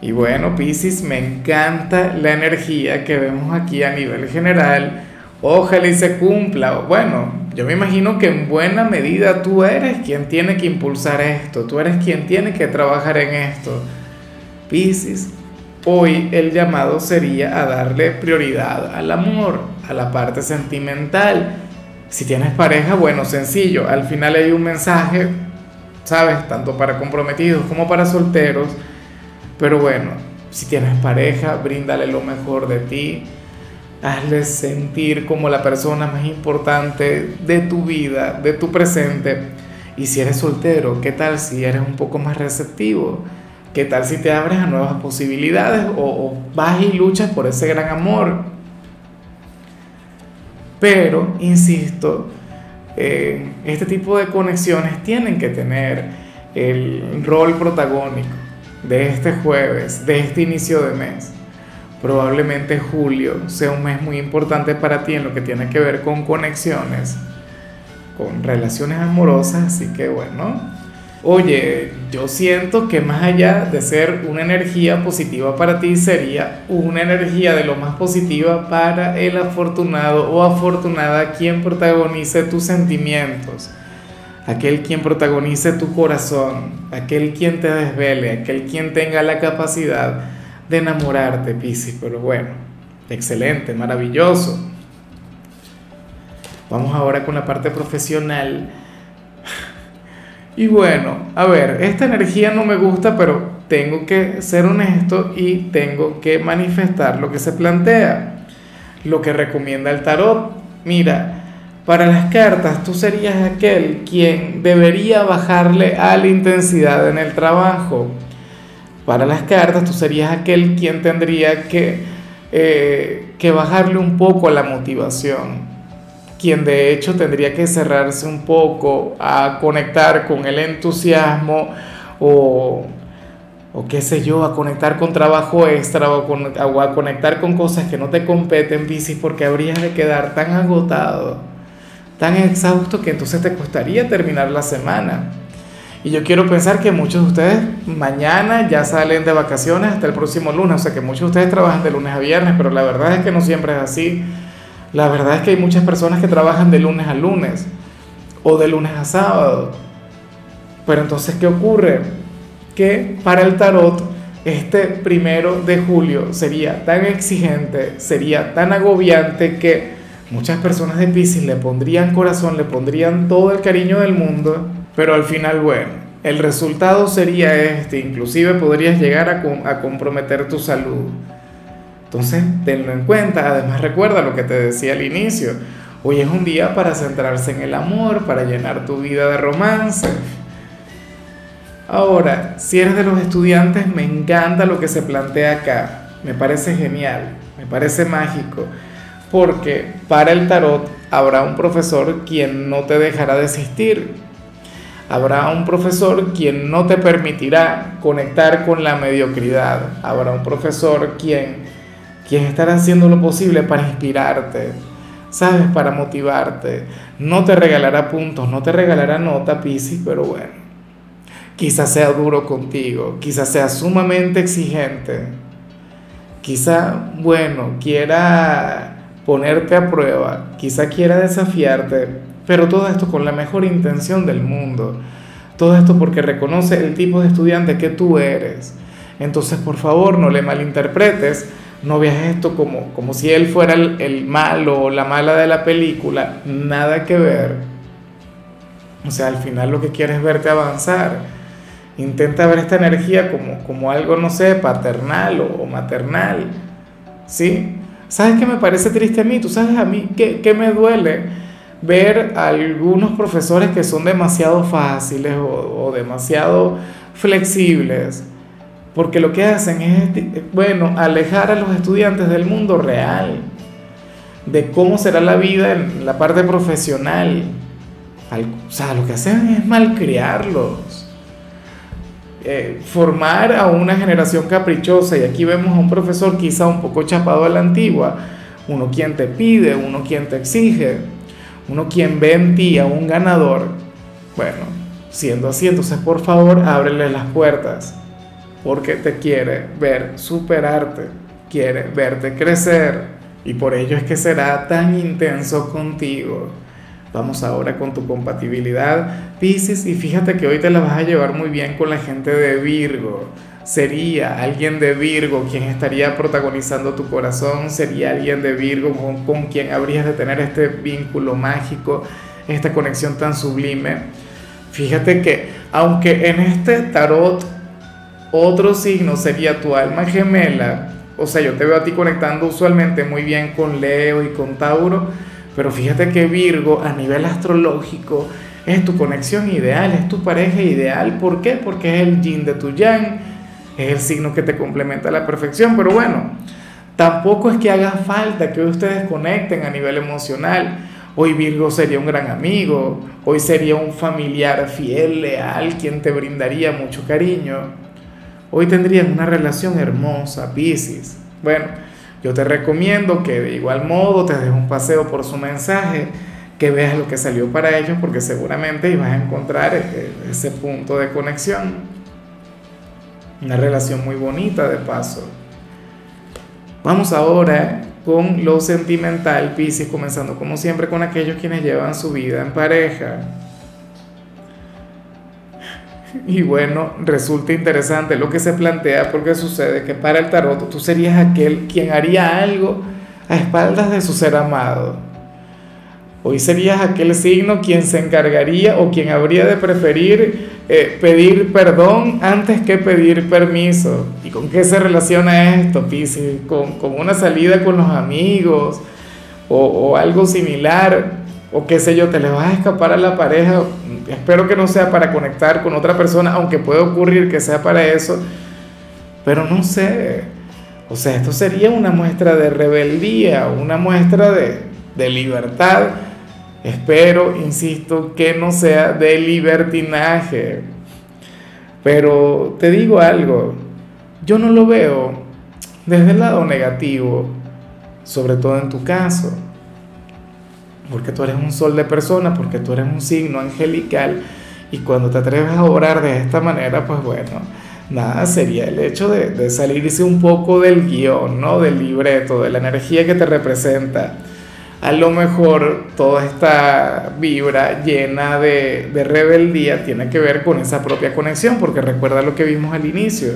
Y bueno, Piscis, me encanta la energía que vemos aquí a nivel general. Ojalá y se cumpla. Bueno, yo me imagino que en buena medida tú eres quien tiene que impulsar esto, tú eres quien tiene que trabajar en esto. Piscis, hoy el llamado sería a darle prioridad al amor, a la parte sentimental. Si tienes pareja, bueno, sencillo, al final hay un mensaje, ¿sabes? Tanto para comprometidos como para solteros pero bueno, si tienes pareja, bríndale lo mejor de ti. Hazle sentir como la persona más importante de tu vida, de tu presente. Y si eres soltero, ¿qué tal si eres un poco más receptivo? ¿Qué tal si te abres a nuevas posibilidades o, vas y luchas por ese gran amor? Pero, insisto, eh, este tipo de conexiones tienen que tener el rol protagónico de este jueves, de este inicio de mes. Probablemente julio sea un mes muy importante para ti en lo que tiene que ver con conexiones, con relaciones amorosas, así que bueno. Oye, yo siento que más allá de ser una energía positiva para ti, sería una energía de lo más positiva para el afortunado o afortunada quien protagonice tus sentimientos aquel quien protagonice tu corazón, aquel quien te desvele, aquel quien tenga la capacidad de enamorarte, Piscis. Pero bueno, excelente, maravilloso. Vamos ahora con la parte profesional. Y bueno, a ver, esta energía no me gusta, pero tengo que ser honesto y tengo que manifestar lo que se plantea, lo que recomienda el tarot. Mira, para las cartas, tú serías aquel quien debería bajarle a la intensidad en el trabajo. Para las cartas, tú serías aquel quien tendría que, eh, que bajarle un poco a la motivación. Quien de hecho tendría que cerrarse un poco a conectar con el entusiasmo o, o qué sé yo, a conectar con trabajo extra o, con, a conectar con cosas que no te competen, Piscis, porque habrías de quedar tan agotado tan exhausto que entonces te costaría terminar la semana. Y yo quiero pensar que muchos de ustedes mañana ya salen de vacaciones hasta el próximo lunes, o sea que muchos de ustedes trabajan de lunes a viernes, pero la verdad es que no siempre es así. La verdad es que hay muchas personas que trabajan de lunes a lunes o de lunes a sábado. Pero entonces, ¿qué ocurre? Que para el tarot este primero de julio sería tan exigente, sería tan agobiante que Muchas personas de Pisces le pondrían corazón, le pondrían todo el cariño del mundo, pero al final, bueno, el resultado sería este, inclusive podrías llegar a, a comprometer tu salud. Entonces, tenlo en cuenta, además recuerda lo que te decía al inicio, hoy es un día para centrarse en el amor, para llenar tu vida de romance. Ahora, si eres de los estudiantes, me encanta lo que se plantea acá, me parece genial, me parece mágico porque para el tarot habrá un profesor quien no te dejará desistir. Habrá un profesor quien no te permitirá conectar con la mediocridad. Habrá un profesor quien, estará haciendo lo posible para inspirarte, ¿sabes? Para motivarte. No te regalará puntos, no te regalará nota, Piscis, pero bueno. Quizás sea duro contigo, quizás sea sumamente exigente. Quizá, bueno, quiera ponerte a prueba, quizá quiera desafiarte, pero todo esto con la mejor intención del mundo. Todo esto porque reconoce el tipo de estudiante que tú eres. Entonces, por favor, no le malinterpretes, no veas esto como, como si él fuera el, el malo o la mala de la película, nada que ver. O sea, al final lo que quieres es verte avanzar. Intenta ver esta energía como, como algo, no sé, paternal o, o maternal. ¿Sí? ¿Sabes qué me parece triste a mí? ¿Tú sabes a mí qué, me duele? Ver a algunos profesores que son demasiado fáciles o, demasiado flexibles, porque lo que hacen es, bueno, alejar a los estudiantes del mundo real, de cómo será la vida en la parte profesional. O sea, lo que hacen es malcriarlos. Eh, formar a una generación caprichosa y aquí vemos a un profesor quizá un poco chapado a la antigua, uno quien te pide, uno quien te exige, uno quien ve en ti a un ganador, bueno, siendo así, entonces por favor ábrele las puertas, porque te quiere ver superarte, quiere verte crecer y por ello es que será tan intenso contigo. Vamos ahora con tu compatibilidad, Pisces, y fíjate que hoy te la vas a llevar muy bien con la gente de Virgo sería alguien de Virgo quien estaría protagonizando tu corazón, sería alguien de Virgo con, quien habrías de tener este vínculo mágico, esta conexión tan sublime. Fíjate que aunque en este tarot otro signo sería tu alma gemela, o sea, yo te veo a ti conectando usualmente muy bien con Leo y con Tauro, pero fíjate que Virgo a nivel astrológico es tu conexión ideal, es tu pareja ideal. ¿Por qué? Porque es el yin de tu yang es el signo que te complementa a la perfección, pero bueno, tampoco es que haga falta que ustedes conecten a nivel emocional. Hoy Virgo sería un gran amigo, hoy sería un familiar fiel, leal, quien te brindaría mucho cariño. Hoy tendrían una relación hermosa, Pisces. Bueno, yo te recomiendo que de igual modo te des un paseo por su mensaje, que veas lo que salió para ellos, porque seguramente ibas a encontrar e-, ese punto de conexión. Una relación muy bonita de paso. Vamos ahora con lo sentimental, Pisces, comenzando como siempre con aquellos quienes llevan su vida en pareja. Y bueno, resulta interesante lo que se plantea porque sucede que para el tarot tú serías aquel quien haría algo a espaldas de su ser amado. Hoy serías aquel signo quien se encargaría o quien habría de preferir eh, pedir perdón antes que pedir permiso. ¿Y con qué se relaciona esto, Pisces? ¿Con, una salida con los amigos o, o, algo similar? O qué sé yo, te le vas a escapar a la pareja. Espero que no sea para conectar con otra persona, aunque puede ocurrir que sea para eso. Pero no sé. O sea, esto sería una muestra de rebeldía, una muestra de, de libertad Espero, insisto, que no sea de libertinaje. Pero te digo algo, yo no lo veo desde el lado negativo, sobre todo en tu caso, porque tú eres un sol de persona, porque tú eres un signo angelical, y cuando te atreves a orar de esta manera, pues bueno, nada, sería el hecho de, de salirse un poco del guion, ¿no? Del libreto, de la energía que te representa a lo mejor toda esta vibra llena de, rebeldía tiene que ver con esa propia conexión, porque recuerda lo que vimos al inicio.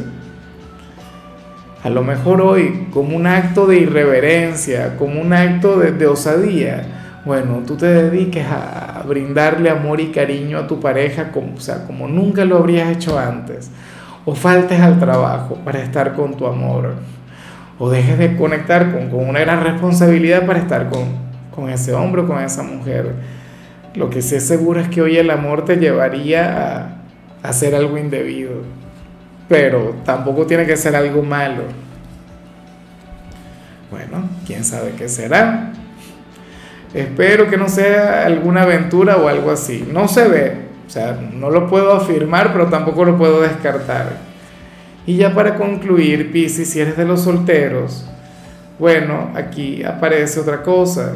A lo mejor hoy, como un acto de irreverencia, como un acto de, osadía, bueno, tú te dediques a brindarle amor y cariño a tu pareja como, o sea, como nunca lo habrías hecho antes, o faltes al trabajo para estar con tu amor, o dejes de conectar con, con una gran responsabilidad para estar con, con ese hombre o con esa mujer. Lo que es seguro es que hoy el amor te llevaría a, hacer algo indebido, pero tampoco tiene que ser algo malo. Bueno, quién sabe qué será. Espero que no sea alguna aventura o algo así. No se ve, o sea, no lo puedo afirmar, pero tampoco lo puedo descartar. Y ya para concluir, Piscis, si eres de los solteros, bueno, aquí aparece otra cosa.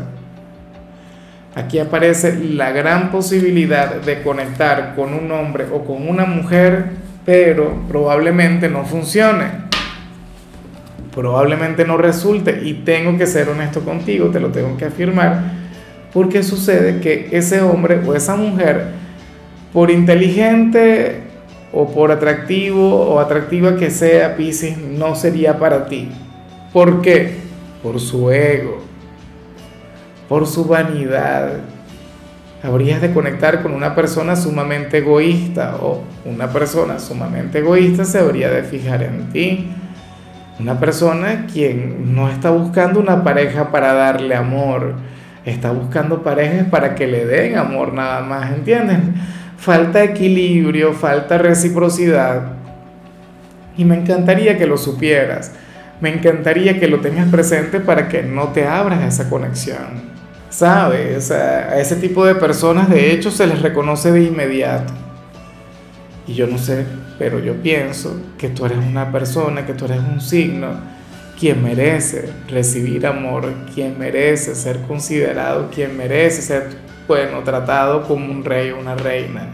Aquí aparece la gran posibilidad de conectar con un hombre o con una mujer, pero probablemente no funcione. Probablemente no resulte. Y tengo que ser honesto contigo, te lo tengo que afirmar, porque sucede que ese hombre o esa mujer, por inteligente o por atractivo o atractiva que sea, Pisces, no sería para ti. ¿Por qué? Por su ego por su vanidad. Habrías de conectar con una persona sumamente egoísta o una persona sumamente egoísta se habría de fijar en ti. Una persona quien no está buscando una pareja para darle amor, está buscando parejas para que le den amor nada más, ¿entienden? Falta equilibrio, falta reciprocidad. Y me encantaría que lo supieras. Me encantaría que lo tengas presente para que no te abras a esa conexión. ¿Sabes? A ese tipo de personas de hecho se les reconoce de inmediato. Y yo no sé, pero yo pienso que tú eres una persona, que tú eres un signo, quien merece recibir amor, quien merece ser considerado, quien merece ser, bueno, tratado como un rey o una reina.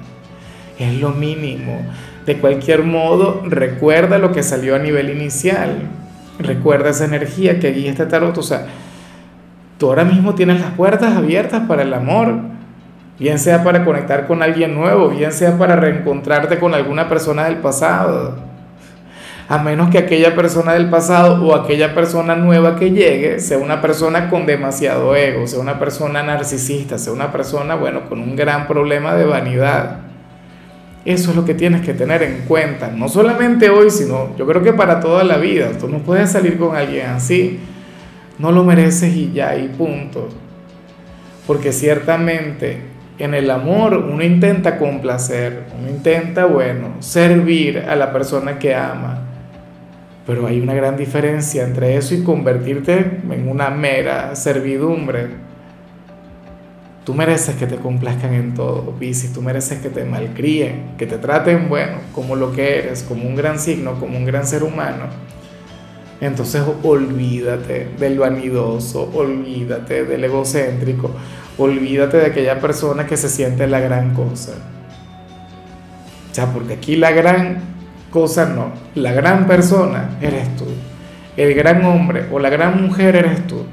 Es lo mínimo. De cualquier modo, recuerda lo que salió a nivel inicial. Recuerda esa energía que guía este tarot. O sea, tú ahora mismo tienes las puertas abiertas para el amor, bien sea para conectar con alguien nuevo, bien sea para reencontrarte con alguna persona del pasado. A menos que aquella persona del pasado o aquella persona nueva que llegue sea una persona con demasiado ego, sea una persona narcisista, sea una persona, bueno, con un gran problema de vanidad. Eso es lo que tienes que tener en cuenta, no solamente hoy, sino yo creo que para toda la vida. Tú no puedes salir con alguien así no lo mereces y ya, y punto. Porque ciertamente en el amor uno intenta complacer, uno intenta, bueno, servir a la persona que ama. Pero hay una gran diferencia entre eso y convertirte en una mera servidumbre. Tú mereces que te complazcan en todo, Piscis. Tú mereces que te malcríen, que te traten, bueno, como lo que eres, como un gran signo, como un gran ser humano. Entonces olvídate del vanidoso, olvídate del egocéntrico, olvídate de aquella persona que se siente la gran cosa. O sea, porque aquí la gran cosa no, la gran persona eres tú. El gran hombre o la gran mujer eres tú.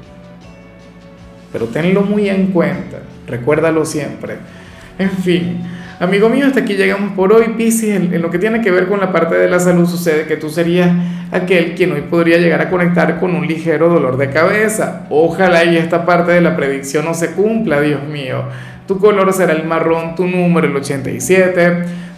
Pero tenlo muy en cuenta, recuérdalo siempre. En fin, amigo mío, hasta aquí llegamos por hoy. Piscis, en, lo que tiene que ver con la parte de la salud, sucede que tú serías aquel quien hoy podría llegar a conectar con un ligero dolor de cabeza. Ojalá y esta parte de la predicción no se cumpla, Dios mío. Tu color será el marrón, tu número el 87.